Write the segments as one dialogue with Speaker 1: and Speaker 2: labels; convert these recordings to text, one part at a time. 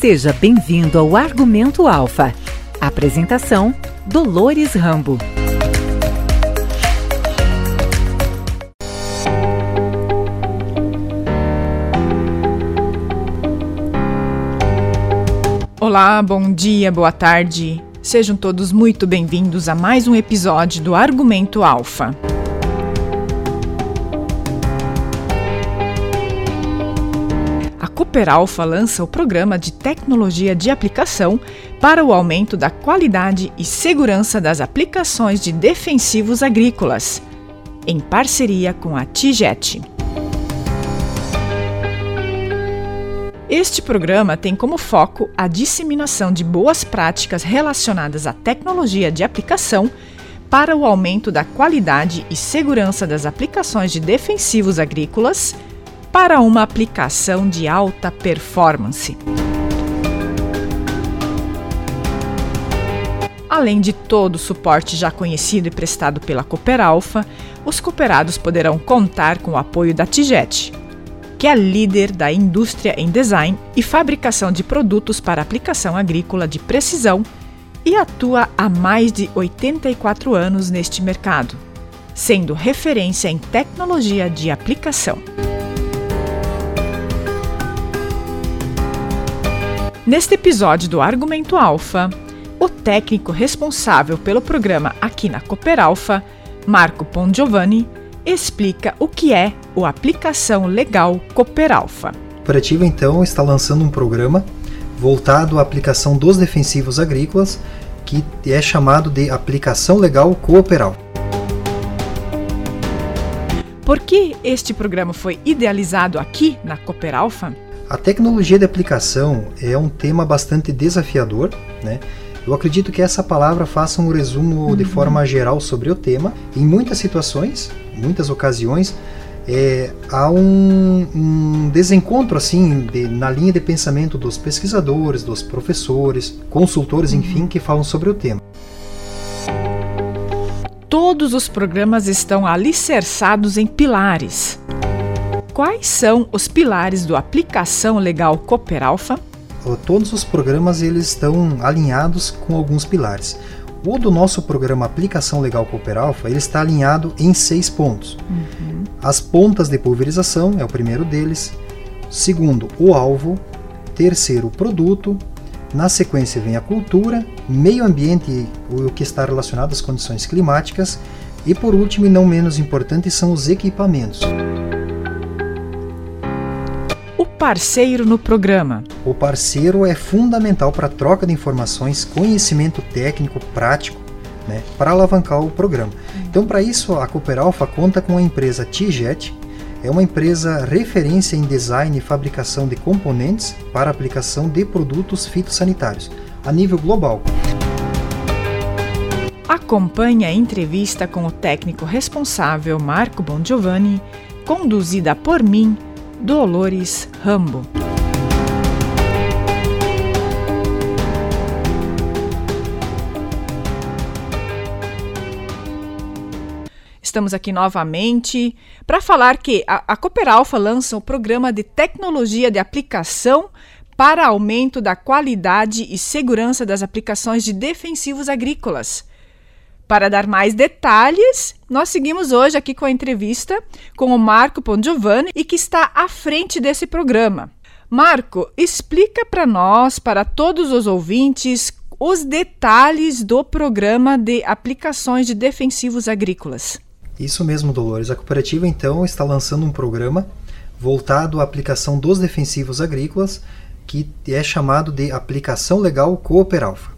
Speaker 1: Seja bem-vindo ao Argumento Alfa. Apresentação: Dolores Rambo.
Speaker 2: Olá, bom dia, boa tarde. Sejam todos muito bem-vindos a mais um episódio do Argumento Alfa. Cooper Alpha lança o programa de tecnologia de aplicação para o aumento da qualidade e segurança das aplicações de defensivos agrícolas, em parceria com a TIGET. Este programa tem como foco a disseminação de boas práticas relacionadas à tecnologia de aplicação para o aumento da qualidade e segurança das aplicações de defensivos agrícolas para uma aplicação de alta performance. Além de todo o suporte já conhecido e prestado pela Cooper Alpha, os cooperados poderão contar com o apoio da Tijet, que é líder da indústria em design e fabricação de produtos para aplicação agrícola de precisão e atua há mais de 84 anos neste mercado, sendo referência em tecnologia de aplicação. Neste episódio do Argumento Alfa, o técnico responsável pelo programa aqui na Cooper Alpha, Marco Pongiovanni, explica o que é o Aplicação Legal Cooper Alpha.
Speaker 3: A cooperativa então está lançando um programa voltado à aplicação dos defensivos agrícolas, que é chamado de Aplicação Legal Cooperal.
Speaker 2: Por que este programa foi idealizado aqui na Cooper Alpha?
Speaker 3: A tecnologia de aplicação é um tema bastante desafiador, né? Eu acredito que essa palavra faça um resumo uhum. de forma geral sobre o tema. Em muitas situações, muitas ocasiões, é, há um, um, desencontro assim de, na linha de pensamento dos pesquisadores, dos professores, consultores, uhum. enfim, que falam sobre o tema.
Speaker 2: Todos os programas estão alicerçados em pilares quais são os pilares do Aplicação Legal Cooper Alpha?
Speaker 3: Todos os programas eles estão alinhados com alguns pilares. O do nosso programa Aplicação Legal Cooper Alpha, ele está alinhado em seis pontos. Uhum. As pontas de pulverização é o primeiro deles. Segundo, o alvo. Terceiro, o produto. Na sequência vem a cultura, meio ambiente, o que está relacionado às condições climáticas. E por último, e não menos importante, são os equipamentos
Speaker 2: parceiro no programa?
Speaker 3: O parceiro é fundamental para a troca de informações, conhecimento técnico prático, né, para alavancar o programa. Então, para isso, a Cooper Alpha conta com a empresa Tijet, é uma empresa referência em design e fabricação de componentes para aplicação de produtos fitossanitários a nível global.
Speaker 2: Acompanhe a entrevista com o técnico responsável Marco Bongiovanni, conduzida por mim, Dolores Rambo. Estamos aqui novamente para falar que a, a Cooper Alpha lança o um programa de tecnologia de aplicação para aumento da qualidade e segurança das aplicações de defensivos agrícolas. Para dar mais detalhes, nós seguimos hoje aqui com a entrevista com o Marco Pongiovanni e que está à frente desse programa. Marco, explica para nós, para todos os ouvintes, os detalhes do programa de aplicações de defensivos agrícolas.
Speaker 3: Isso mesmo, Dolores. A cooperativa então está lançando um programa voltado à aplicação dos defensivos agrícolas que é chamado de Aplicação Legal Cooper Alpha.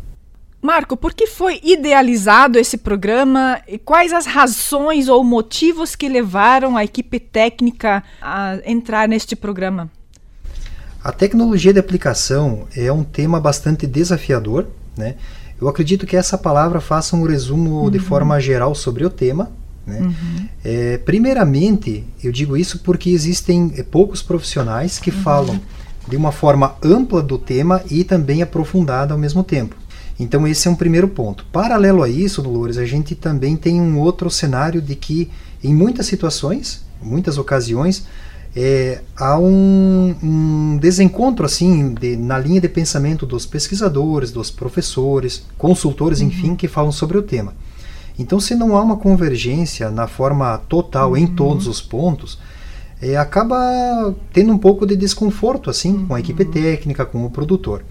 Speaker 2: Marco, por que foi idealizado esse programa e quais as razões ou motivos que levaram a equipe técnica a entrar neste programa?
Speaker 3: A tecnologia de aplicação é um tema bastante desafiador, né? Eu acredito que essa palavra faça um resumo uhum. de forma geral sobre o tema. Né? Uhum. É, primeiramente, eu digo isso porque existem poucos profissionais que uhum. falam de uma forma ampla do tema e também aprofundada ao mesmo tempo. Então esse é um primeiro ponto. Paralelo a isso, Dolores, a gente também tem um outro cenário de que em muitas situações, muitas ocasiões, é, há um, um, desencontro assim de, na linha de pensamento dos pesquisadores, dos professores, consultores, uhum. enfim, que falam sobre o tema. Então, se não há uma convergência na forma total uhum. em todos os pontos, é, acaba tendo um pouco de desconforto assim uhum. com a equipe técnica, com o produtor.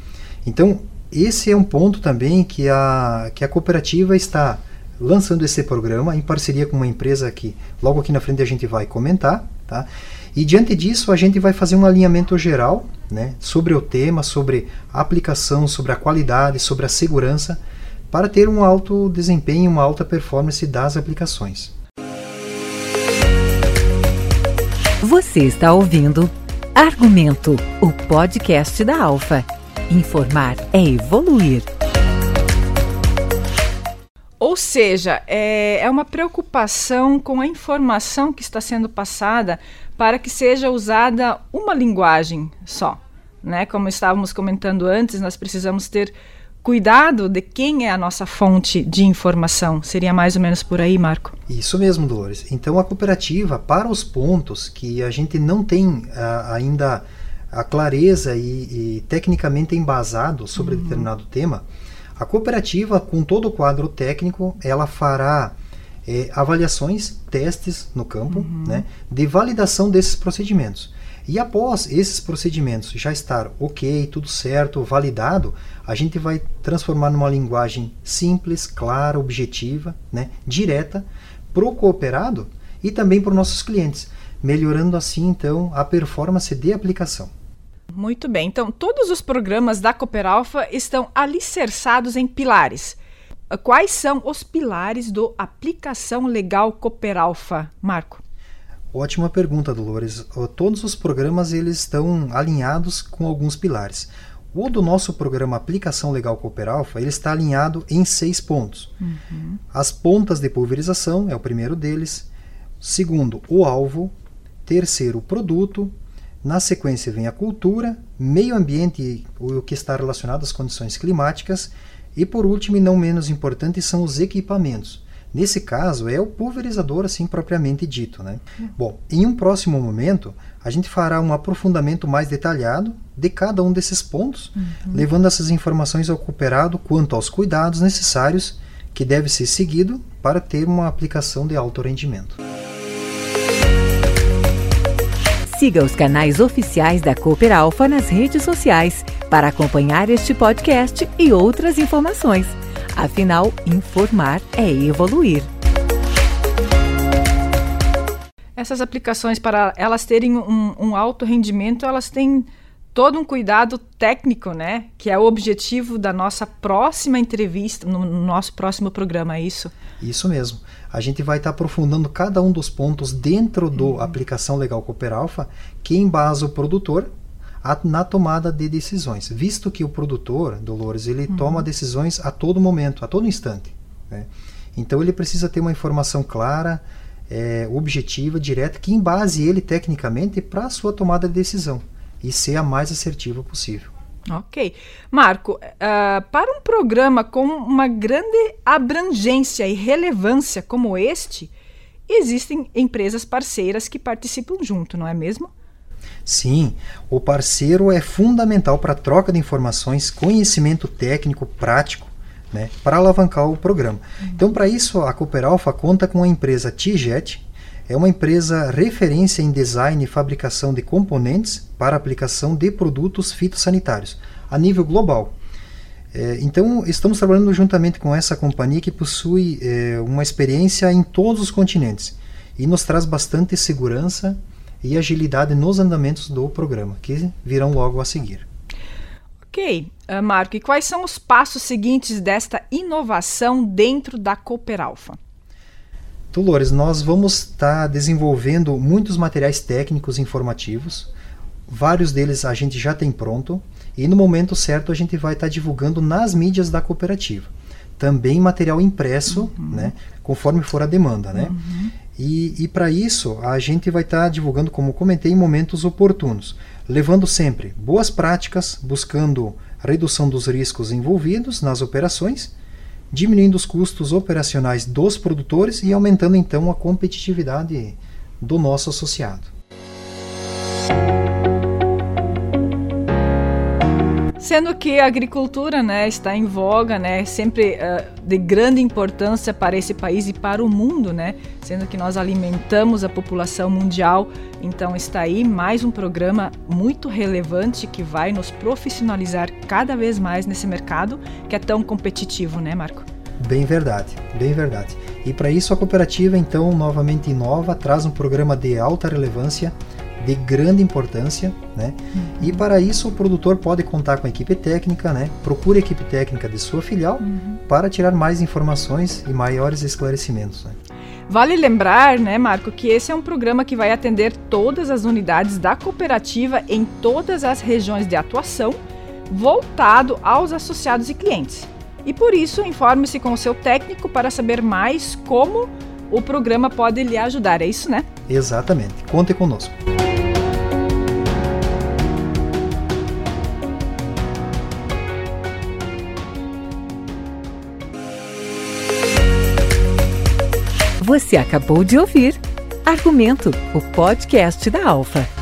Speaker 3: Então, esse é um ponto também que a, que a cooperativa está lançando esse programa em parceria com uma empresa que logo aqui na frente a gente vai comentar, tá? E diante disso a gente vai fazer um alinhamento geral, né, sobre o tema, sobre a aplicação, sobre a qualidade, sobre a segurança, para ter um alto desempenho, uma alta performance das aplicações.
Speaker 1: Você está ouvindo Argumento, o podcast da Alfa. Informar é evoluir.
Speaker 2: Ou seja, é, é uma preocupação com a informação que está sendo passada para que seja usada uma linguagem só. Né? Como estávamos comentando antes, nós precisamos ter cuidado de quem é a nossa fonte de informação. Seria mais ou menos por aí, Marco?
Speaker 3: Isso mesmo, Dolores. Então, a cooperativa, para os pontos que a gente não tem uh, ainda a clareza e, e tecnicamente embasado sobre uhum. determinado tema, a cooperativa, com todo o quadro técnico, ela fará é, avaliações, testes no campo, uhum. né, de validação desses procedimentos. E após esses procedimentos já estar ok, tudo certo, validado, a gente vai transformar numa linguagem simples, clara, objetiva, né, direta, para o cooperado e também para os nossos clientes, melhorando assim então a performance de aplicação.
Speaker 2: Muito bem. Então, todos os programas da Cooperalfa estão alicerçados em pilares. Quais são os pilares do Aplicação Legal Cooperalfa, Marco?
Speaker 3: Ótima pergunta, Dolores. Todos os programas eles estão alinhados com alguns pilares. O do nosso programa Aplicação Legal Cooperalfa, ele está alinhado em seis pontos. Uhum. As pontas de pulverização é o primeiro deles. Segundo, o alvo. Terceiro, o produto. Na sequência vem a cultura, meio ambiente, o que está relacionado às condições climáticas, e por último e não menos importante são os equipamentos. Nesse caso é o pulverizador assim propriamente dito, né? Bom, em um próximo momento a gente fará um aprofundamento mais detalhado de cada um desses pontos, uhum. levando essas informações ao cooperado quanto aos cuidados necessários que deve ser seguido para ter uma aplicação de alto rendimento.
Speaker 1: Siga os canais oficiais da Cooper Alpha nas redes sociais para acompanhar este podcast e outras informações. Afinal, informar é evoluir.
Speaker 2: Essas aplicações, para elas terem um, um alto rendimento, elas têm todo um cuidado técnico, né? Que é o objetivo da nossa próxima entrevista, no nosso próximo programa, é isso?
Speaker 3: Isso mesmo. A gente vai estar tá aprofundando cada um dos pontos dentro do uhum. aplicação legal Cooper Alpha que embasa o produtor a, na tomada de decisões, visto que o produtor, Dolores, ele uhum. toma decisões a todo momento, a todo instante. Né? Então ele precisa ter uma informação clara, é, objetiva, direta, que embase ele tecnicamente para a sua tomada de decisão e ser a mais assertiva possível.
Speaker 2: Ok. Marco, uh, para um programa com uma grande abrangência e relevância como este, existem empresas parceiras que participam junto, não é mesmo?
Speaker 3: Sim, o parceiro é fundamental para a troca de informações, conhecimento técnico, prático, né, para alavancar o programa. Uhum. Então, para isso, a Cooper Alpha conta com a empresa T-Jet, é uma empresa referência em design e fabricação de componentes para aplicação de produtos fitossanitários a nível global. É, então, estamos trabalhando juntamente com essa companhia que possui é, uma experiência em todos os continentes e nos traz bastante segurança e agilidade nos andamentos do programa, que virão logo a seguir.
Speaker 2: Ok, uh, Marco, e quais são os passos seguintes desta inovação dentro da Cooper Alpha?
Speaker 3: Dolores, nós vamos estar tá desenvolvendo muitos materiais técnicos informativos. Vários deles a gente já tem pronto e no momento certo a gente vai estar tá divulgando nas mídias da cooperativa. Também material impresso, uhum. né, conforme for a demanda, né? Uhum. E, e para isso a gente vai estar tá divulgando, como comentei, em momentos oportunos, levando sempre boas práticas, buscando redução dos riscos envolvidos nas operações diminuindo os custos operacionais dos produtores e aumentando então a competitividade do nosso associado.
Speaker 2: Sendo que a agricultura né, está em voga, né, sempre uh, de grande importância para esse país e para o mundo, né, sendo que nós alimentamos a população mundial. Então está aí mais um programa muito relevante que vai nos profissionalizar cada vez mais nesse mercado que é tão competitivo, né, Marco?
Speaker 3: Bem verdade, bem verdade. E para isso a cooperativa então novamente inova, traz um programa de alta relevância, de grande importância, né? Uhum. E para isso o produtor pode contar com a equipe técnica, né? Procure a equipe técnica de sua filial uhum. para tirar mais informações e maiores esclarecimentos. Né?
Speaker 2: Vale lembrar, né, Marco, que esse é um programa que vai atender todas as unidades da cooperativa em todas as regiões de atuação, voltado aos associados e clientes. E por isso, informe-se com o seu técnico para saber mais como o programa pode lhe ajudar. É isso, né?
Speaker 3: Exatamente. Conte conosco.
Speaker 1: Você acabou de ouvir Argumento, o podcast da Alfa.